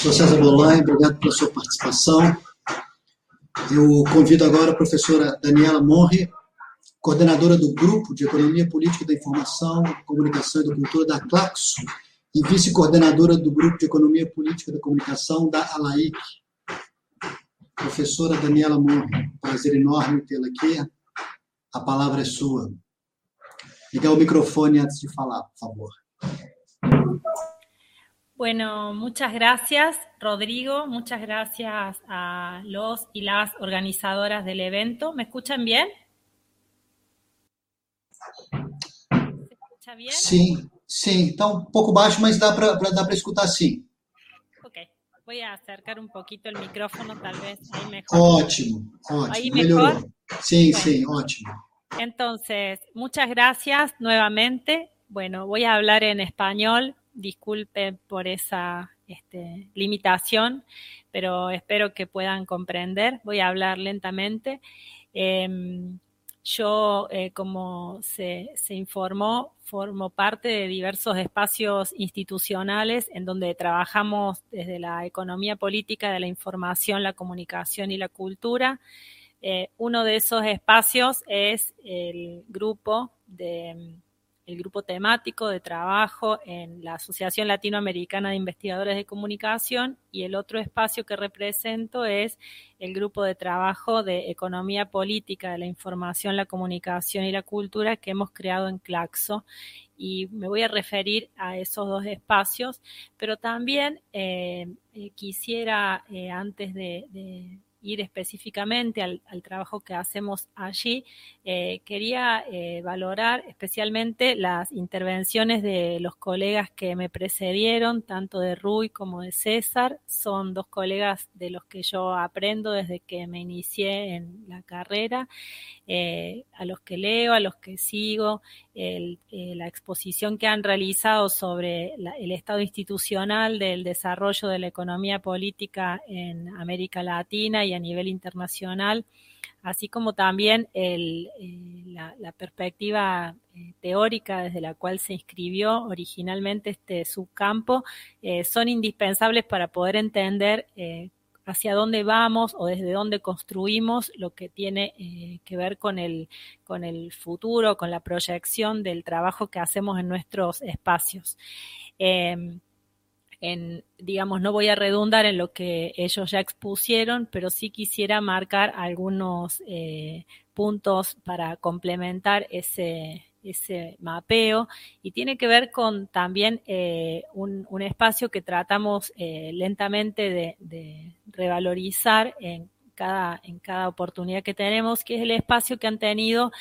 Professor César Bolan, obrigado pela sua participação. Eu convido agora a professora Daniela Morri, coordenadora do Grupo de Economia Política da Informação, Comunicação e da Cultura da Claxo e vice-coordenadora do Grupo de Economia Política da Comunicação da ALAIC. Professora Daniela Morri, prazer enorme tê-la aqui. A palavra é sua. Ligar o microfone antes de falar, por favor. Bueno, muchas gracias, Rodrigo. Muchas gracias a los y las organizadoras del evento. ¿Me escuchan bien? ¿Se escucha bien? Sim, sim. Está um pouco baixo, mas dá para dá escutar sim. Ok. Voy a acercar un poquito el micrófono, tal vez ahí mejor. Ótimo, ótimo. Ahí mejor. Melhorou. Bueno. sim, ótimo. Entonces, muchas gracias nuevamente. Bueno, voy a hablar en español disculpe por esa este, limitación, pero espero que puedan comprender. Voy a hablar lentamente. Eh, yo, eh, como se, se, informó, formo parte de diversos espacios institucionales en donde trabajamos desde la economía política de la información, la comunicación y la cultura. Eh, uno de esos espacios es el grupo de el grupo temático de trabajo en la Asociación Latinoamericana de Investigadores de Comunicación y el otro espacio que represento es el grupo de trabajo de Economía Política de la Información, la Comunicación y la Cultura que hemos creado en Claxo. Y me voy a referir a esos dos espacios, pero también eh, eh, quisiera, eh, antes de, de ir específicamente al, trabajo que hacemos allí, eh, quería eh, valorar especialmente las intervenciones de los colegas que me precedieron, tanto de Rui como de César. Son dos colegas de los que yo aprendo desde que me inicié en la carrera, eh, a los que leo, a los que sigo, la exposición que han realizado sobre el estado institucional del desarrollo de la economía política en América Latina y a nivel internacional, así como también el, eh, la, perspectiva eh, teórica desde la cual se inscribió originalmente este subcampo, eh, son indispensables para poder entender hacia dónde vamos o desde dónde construimos lo que tiene que ver con el, con el futuro, con la proyección del trabajo que hacemos en nuestros espacios. Eh, en, digamos, no voy a redundar en lo que ellos ya expusieron, pero sí quisiera marcar algunos eh, puntos para complementar ese, ese mapeo. Y tiene que ver con también eh, un, un, espacio que tratamos eh, lentamente de, de, revalorizar en en cada oportunidad que tenemos, que es el espacio que han tenido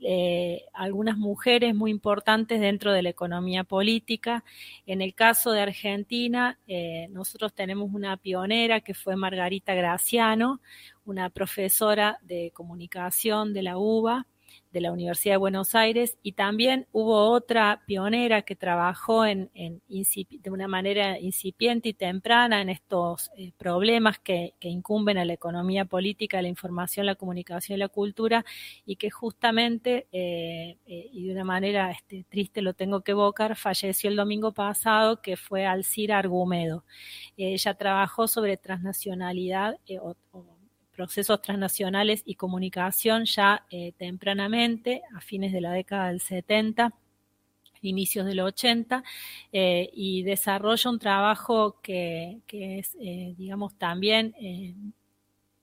eh, algunas mujeres muy importantes dentro de la economía política. En el caso de Argentina, eh, nosotros tenemos una pionera que fue Margarita Graciano, una profesora de comunicación de la UBA, de la Universidad de Buenos Aires y también hubo otra pionera que trabajó en, de una manera incipiente y temprana en estos eh, problemas que, incumben a la economía política, la información, la comunicación y la cultura y que justamente eh, eh, y de una manera este, triste lo tengo que evocar, falleció el domingo pasado que fue Alcira Argumedo. ella trabajó sobre transnacionalidad o procesos transnacionales y comunicación ya eh, tempranamente, a fines de la década del 70 inicios del 80 eh, y desarrolla un trabajo que, que es, eh, digamos, también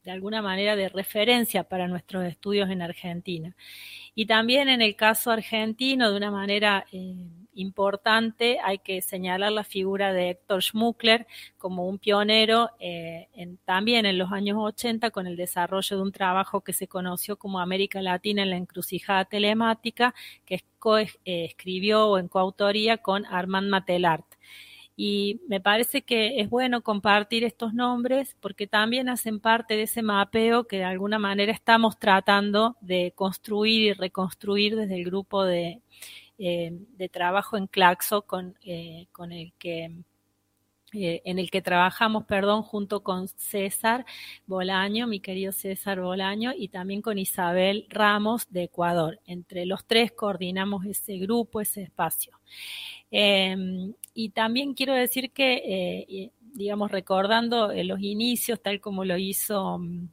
de alguna manera de referencia para nuestros estudios en Argentina. Y también en el caso argentino, de una manera importante, hay que señalar la figura de Héctor Schmuckler como un pionero eh, también en los años 80 con el desarrollo de un trabajo que se conoció como América Latina en la encrucijada telemática, que escribió en coautoría con Armand Matelart. Y me parece que es bueno compartir estos nombres porque también hacen parte de ese mapeo que de alguna manera estamos tratando de construir y reconstruir desde el grupo de, eh, de trabajo en Claxo con, eh, con el que eh, en el que trabajamos, perdón, junto con César Bolaño, mi querido César Bolaño, y también con Isabel Ramos de Ecuador. Entre los tres coordinamos ese grupo, ese espacio. Eh, y también quiero decir que eh, digamos, recordando los inicios, tal como lo hizo mm,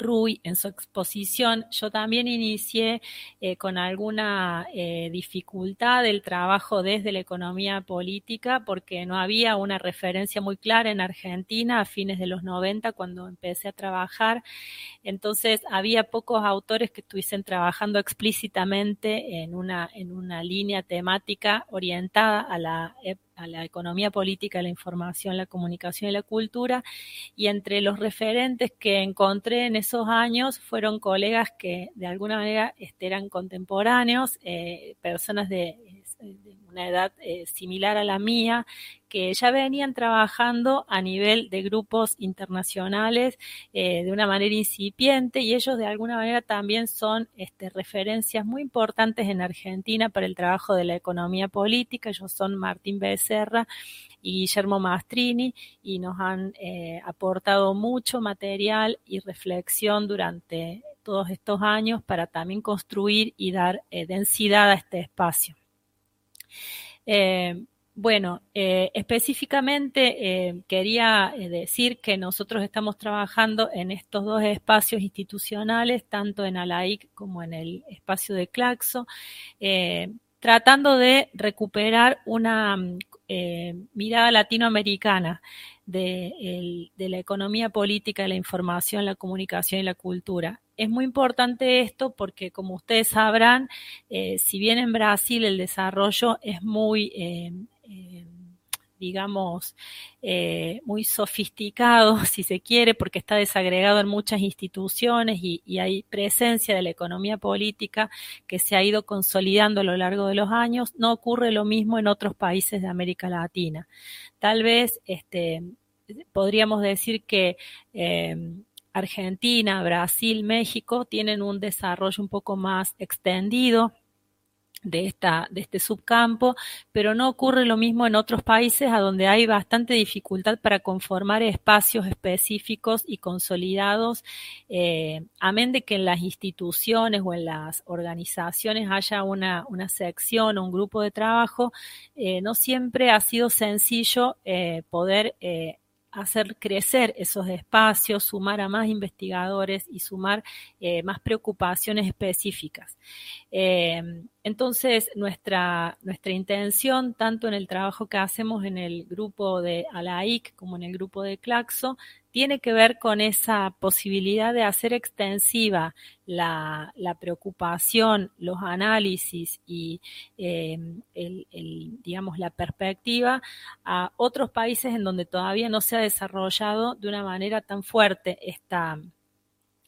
Rui en su exposición, yo también inicié eh, con alguna eh, dificultad el trabajo desde la economía política porque no había una referencia muy clara en Argentina a fines de los 90 cuando empecé a trabajar. Entonces había pocos autores que estuviesen trabajando explícitamente en una, en una línea temática orientada a la a la economía política, la información, la comunicación y la cultura. Y entre los referentes que encontré en esos años fueron colegas que de alguna manera este, eran contemporáneos, eh, personas de, una edad eh, similar a la mía, que ya venían trabajando a nivel de grupos internacionales eh, de una manera incipiente y ellos de alguna manera también son este, referencias muy importantes en Argentina para el trabajo de la economía política. Ellos son Martín Becerra y Guillermo Mastrini y nos han eh, aportado mucho material y reflexión durante todos estos años para también construir y dar eh, densidad a este espacio. Bueno, eh, específicamente eh, quería eh, decir que nosotros estamos trabajando en estos dos espacios institucionales, tanto en ALAIC como en el espacio de Claxo, tratando de recuperar una mirada latinoamericana de, la economía política, la información, la comunicación y la cultura. Es muy importante esto porque, como ustedes sabrán, si bien en Brasil el desarrollo es muy eh, digamos, eh, muy sofisticado, si se quiere, porque está desagregado en muchas instituciones y, hay presencia de la economía política que se ha ido consolidando a lo largo de los años. No ocurre lo mismo en otros países de América Latina. Tal vez este, podríamos decir que eh, Argentina, Brasil, México tienen un desarrollo un poco más extendido de, esta, de este subcampo, pero no ocurre lo mismo en otros países a donde hay bastante dificultad para conformar espacios específicos y consolidados, eh, amén de que en las instituciones o en las organizaciones haya una, una sección o un grupo de trabajo, eh, no siempre ha sido sencillo eh, poder eh, hacer crecer esos espacios, sumar a más investigadores y sumar eh, más preocupaciones específicas. Eh, entonces, nuestra, nuestra intención, tanto en el trabajo que hacemos en el grupo de ALAIC como en el grupo de Claxo, tiene que ver con esa posibilidad de hacer extensiva la, preocupación, los análisis y eh, digamos, la perspectiva a otros países en donde todavía no se ha desarrollado de una manera tan fuerte esta,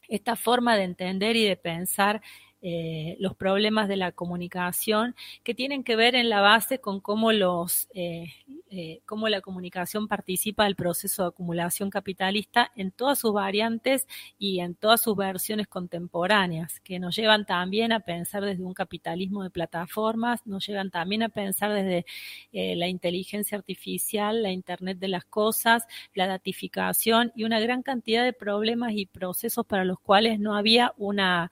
esta forma de entender y de pensar eh, los problemas de la comunicación que tienen que ver en la base con cómo los eh, eh, cómo la comunicación participa del proceso de acumulación capitalista en todas sus variantes y en todas sus versiones contemporáneas, que nos llevan también a pensar desde un capitalismo de plataformas, nos llevan también a pensar desde la inteligencia artificial, la Internet de las cosas, la datificación y una gran cantidad de problemas y procesos para los cuales no había una,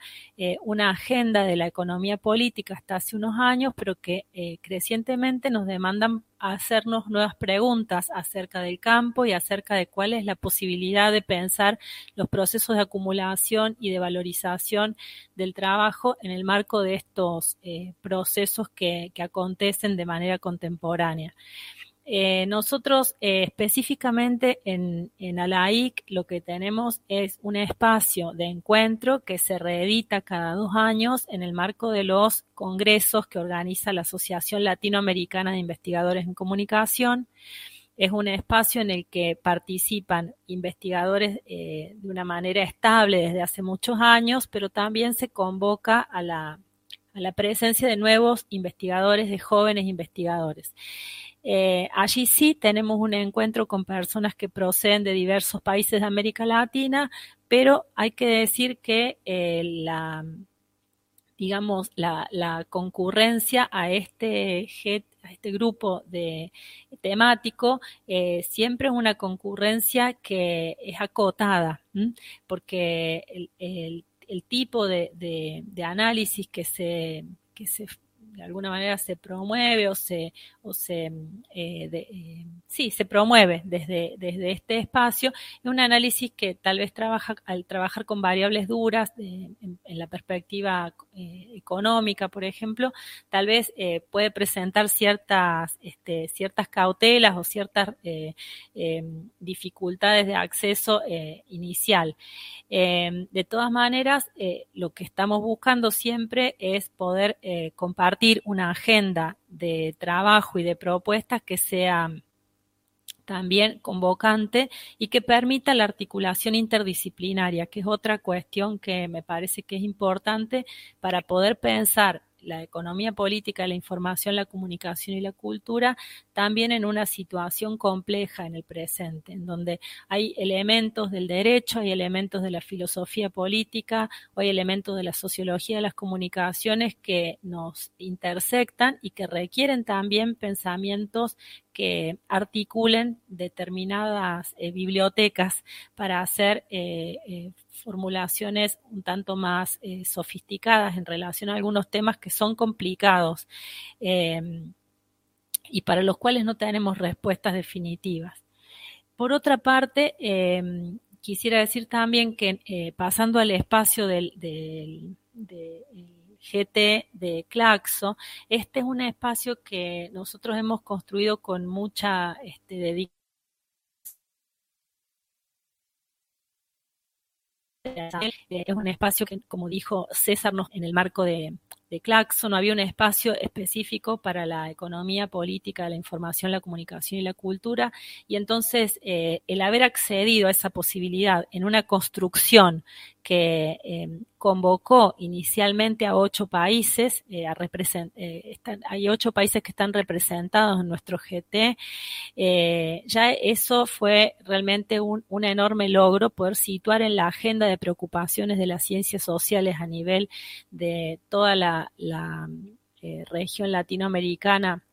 una agenda de la economía política hasta hace unos años, pero que eh, crecientemente nos demandan hacernos nuevas preguntas acerca del campo y acerca de cuál es la posibilidad de pensar los procesos de acumulación y de valorización del trabajo en el marco de estos eh, procesos que, que acontecen de manera contemporánea. Eh, nosotros eh, específicamente en, en ALAIC lo que tenemos es un espacio de encuentro que se reedita cada dos años en el marco de los congresos que organiza la Asociación Latinoamericana de Investigadores en Comunicación. Es un espacio en el que participan investigadores eh, de una manera estable desde hace muchos años, pero también se convoca a la, a la presencia de nuevos investigadores, de jóvenes investigadores. Eh, allí sí tenemos un encuentro con personas que proceden de diversos países de América Latina, pero hay que decir que eh, la, digamos, la, concurrencia a este, este grupo de temático eh, siempre es una concurrencia que es acotada, porque el, tipo de, análisis que se, que se de alguna manera se promueve o se, o se eh, eh, sí, se promueve desde, desde este espacio, es un análisis que tal vez trabaja, al trabajar con variables duras en, la perspectiva económica, por ejemplo, tal vez puede presentar ciertas, este, ciertas cautelas o ciertas dificultades de acceso inicial. de todas maneras, lo que estamos buscando siempre es poder eh, compartir una agenda de trabajo y de propuestas que sea también convocante y que permita la articulación interdisciplinaria, que es otra cuestión que me parece que es importante para poder pensar la economía política, la información, la comunicación y la cultura, también en una situación compleja en el presente, en donde hay elementos del derecho, hay elementos de la filosofía política, hay elementos de la sociología de las comunicaciones que nos intersectan y que requieren también pensamientos que articulen determinadas eh, bibliotecas para hacer eh, eh, formulaciones un tanto más sofisticadas en relación a algunos temas que son complicados em, y para los cuales no tenemos respuestas definitivas. Por otra parte, em, quisiera decir también que pasando al espacio del, del GT de Claxo. Este es un espacio que nosotros hemos construido con mucha este, dedicación es un espacio que, como dijo César, en el marco de, de Claxon, no había un espacio específico para la economía política, la información, la comunicación y la cultura, y entonces eh, el haber accedido a esa posibilidad en una construcción que eh, convocó inicialmente a ocho países, eh, a hay ocho países que están representados en nuestro GT, ya eso fue realmente un, un, enorme logro poder situar en la agenda de preocupaciones de las ciencias sociales a nivel de toda la, la región latinoamericana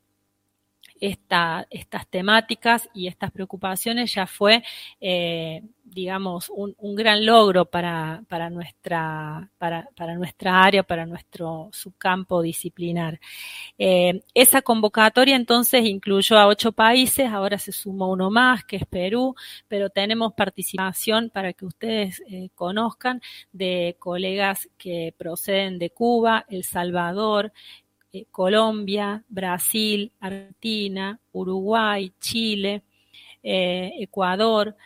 estas temáticas y estas preocupaciones ya fue, eh, digamos, un, gran logro para, para, nuestra, para, para, nuestra área, para nuestro subcampo disciplinar. Eh, esa convocatoria entonces incluyó a ocho países, ahora se sumó uno más, que es Perú, pero tenemos participación para que ustedes eh, conozcan de colegas que proceden de Cuba, El Salvador, eh, Colombia, Brasil, Argentina, Uruguay, Chile, eh, Ecuador.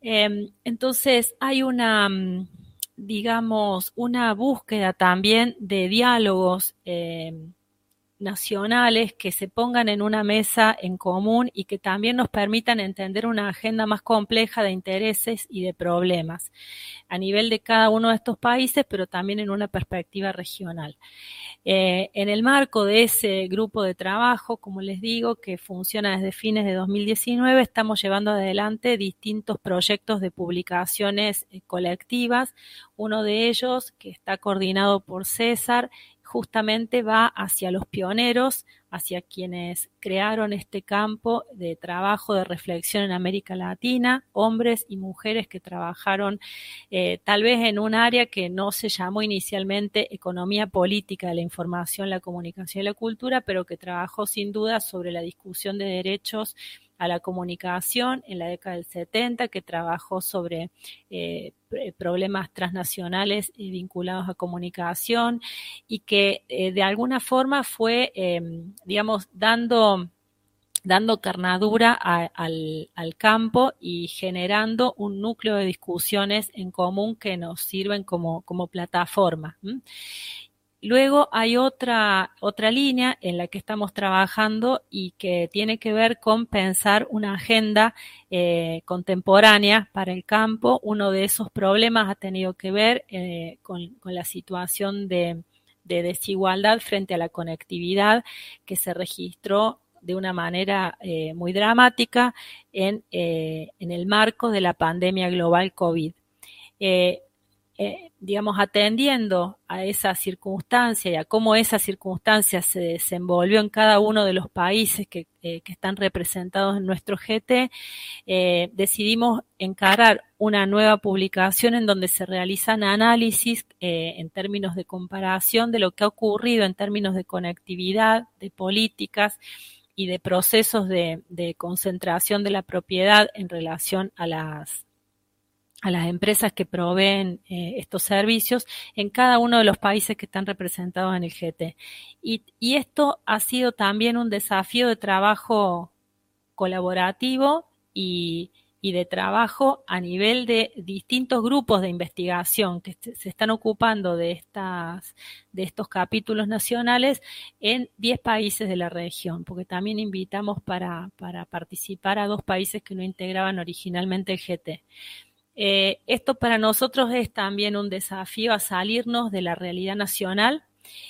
Em, entonces hay una, mm, digamos, una búsqueda también de diálogos em, nacionales que se pongan en una mesa en común y que también nos permitan entender una agenda más compleja de intereses y de problemas a nivel de cada uno de estos países, pero también en una perspectiva regional. Eh, en el marco de ese grupo de trabajo, como les digo, que funciona desde fines de 2019, estamos llevando adelante distintos proyectos de publicaciones eh, colectivas. Uno de ellos, que está coordinado por César, justamente va hacia los pioneros, hacia quienes crearon este campo de trabajo, de reflexión en América Latina, hombres y mujeres que trabajaron eh, tal vez en un área que no se llamó inicialmente economía política de la información, la comunicación y la cultura, pero que trabajó sin duda sobre la discusión de derechos a la comunicación en la década del 70, que trabajó sobre eh, problemas transnacionales vinculados a comunicación y que eh, de alguna forma fue, em, digamos, dando dando carnadura al, campo y generando un núcleo de discusiones en común que nos sirven como, como plataforma. Luego hay otra, otra línea en la que estamos trabajando y que tiene que ver con pensar una agenda eh, contemporánea para el campo. Uno de esos problemas ha tenido que ver eh, con, la situación de, desigualdad frente a la conectividad que se registró de una manera eh, muy dramática en, en, el marco de la pandemia global COVID eh, digamos, atendiendo a esa circunstancia y a cómo esa circunstancia se desenvolvió en cada uno de los países que, eh, están representados en nuestro GT, eh, decidimos encarar una nueva publicación en donde se realizan análisis en términos de comparación de lo que ha ocurrido en términos de conectividad, de políticas, y de procesos de, concentración de la propiedad en relación a las a las empresas que proveen eh, estos servicios en cada uno de los países que están representados en el GT. Y, esto ha sido también un desafío de trabajo colaborativo y, de trabajo a nivel de distintos grupos de investigación que se están ocupando de, estas, de estos capítulos nacionales en 10 países de la región, porque también invitamos para, para participar a dos países que no integraban originalmente el GT. Eh, esto para nosotros es también un desafío a salirnos de la realidad nacional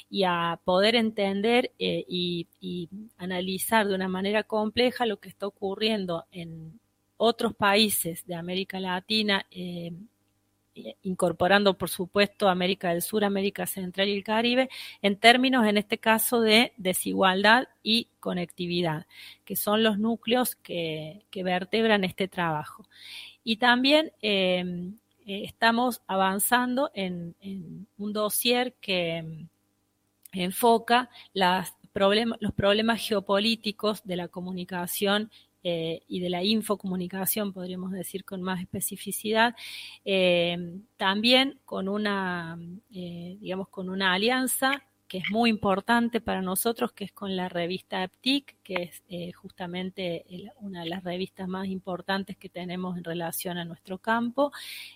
y a poder entender eh, y, analizar de una manera compleja lo que está ocurriendo en otros países de América Latina, eh, incorporando por supuesto América del Sur, América Central y el Caribe, en términos en este caso de desigualdad y conectividad, que son los núcleos que vertebran este trabajo. Y también em, eh, estamos avanzando en, un dossier que em, enfoca los problemas geopolíticos de la comunicación eh, y de la infocomunicación, podríamos decir con más especificidad, em, también con una, eh, digamos, con una alianza que es muy importante para nosotros, que es con la revista APTIC, que es eh, justamente una de las revistas más importantes que tenemos en relación a nuestro campo.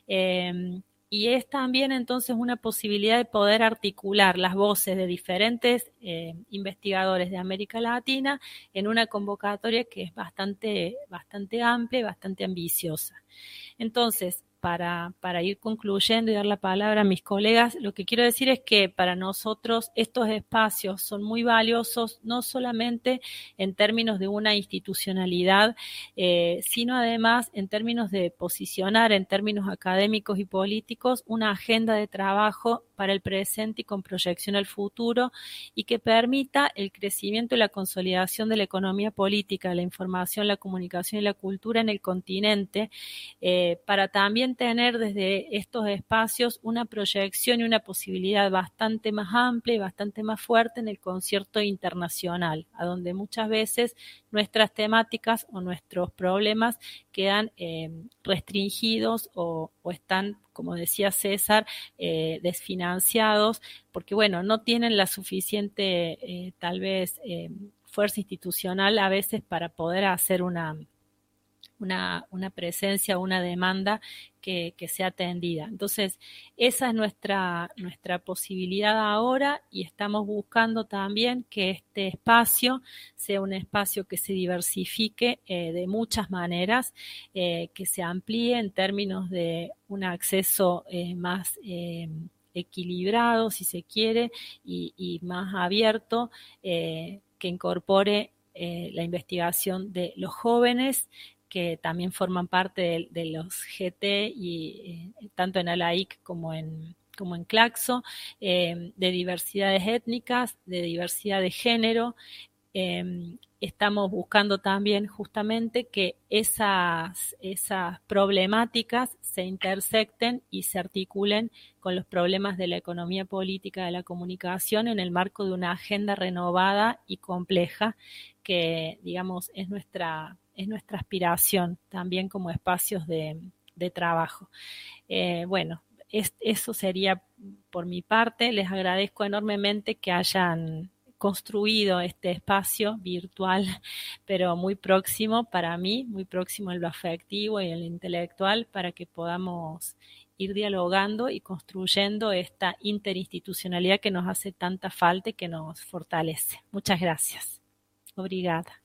Em, y es también entonces una posibilidad de poder articular las voces de diferentes eh, investigadores de América Latina en una convocatoria que es bastante, bastante amplia y bastante ambiciosa. Entonces, para, para, ir concluyendo y dar la palabra a mis colegas, lo que quiero decir es que para nosotros estos espacios son muy valiosos, no solamente en términos de una institucionalidad, eh, sino además en términos de posicionar, en términos académicos y políticos, una agenda de trabajo para el presente y con proyección al futuro y que permita el crecimiento y la consolidación de la economía política, la información, la comunicación y la cultura en el continente, eh, para también tener desde estos espacios una proyección y una posibilidad bastante más amplia y bastante más fuerte en el concierto internacional, a donde muchas veces nuestras temáticas o nuestros problemas quedan eh, restringidos o, están, como decía César, eh, desfinanciados, porque bueno, no tienen la suficiente, eh, tal vez, fuerza institucional a veces para poder hacer una, una, presencia, una demanda que, sea atendida. Entonces, esa es nuestra, nuestra posibilidad ahora y estamos buscando también que este espacio sea un espacio que se diversifique eh, de muchas maneras, eh, que se amplíe en términos de un acceso eh, más equilibrado, si se quiere, y, más abierto, que incorpore la investigación de los jóvenes que también forman parte de, los GT y eh, tanto en ALAIC como en como en Claxo, eh, de diversidades étnicas, de diversidad de género. Em, estamos buscando también justamente que esas, esas problemáticas se intersecten y se articulen con los problemas de la economía política de la comunicación en el marco de una agenda renovada y compleja que, digamos, es nuestra es nuestra aspiración también como espacios de, trabajo. Eh, bueno, eso sería por mi parte. Les agradezco enormemente que hayan construido este espacio virtual, pero muy próximo para mí, muy próximo en lo afectivo y en lo intelectual, para que podamos ir dialogando y construyendo esta interinstitucionalidad que nos hace tanta falta y que nos fortalece. Muchas gracias. Obrigada.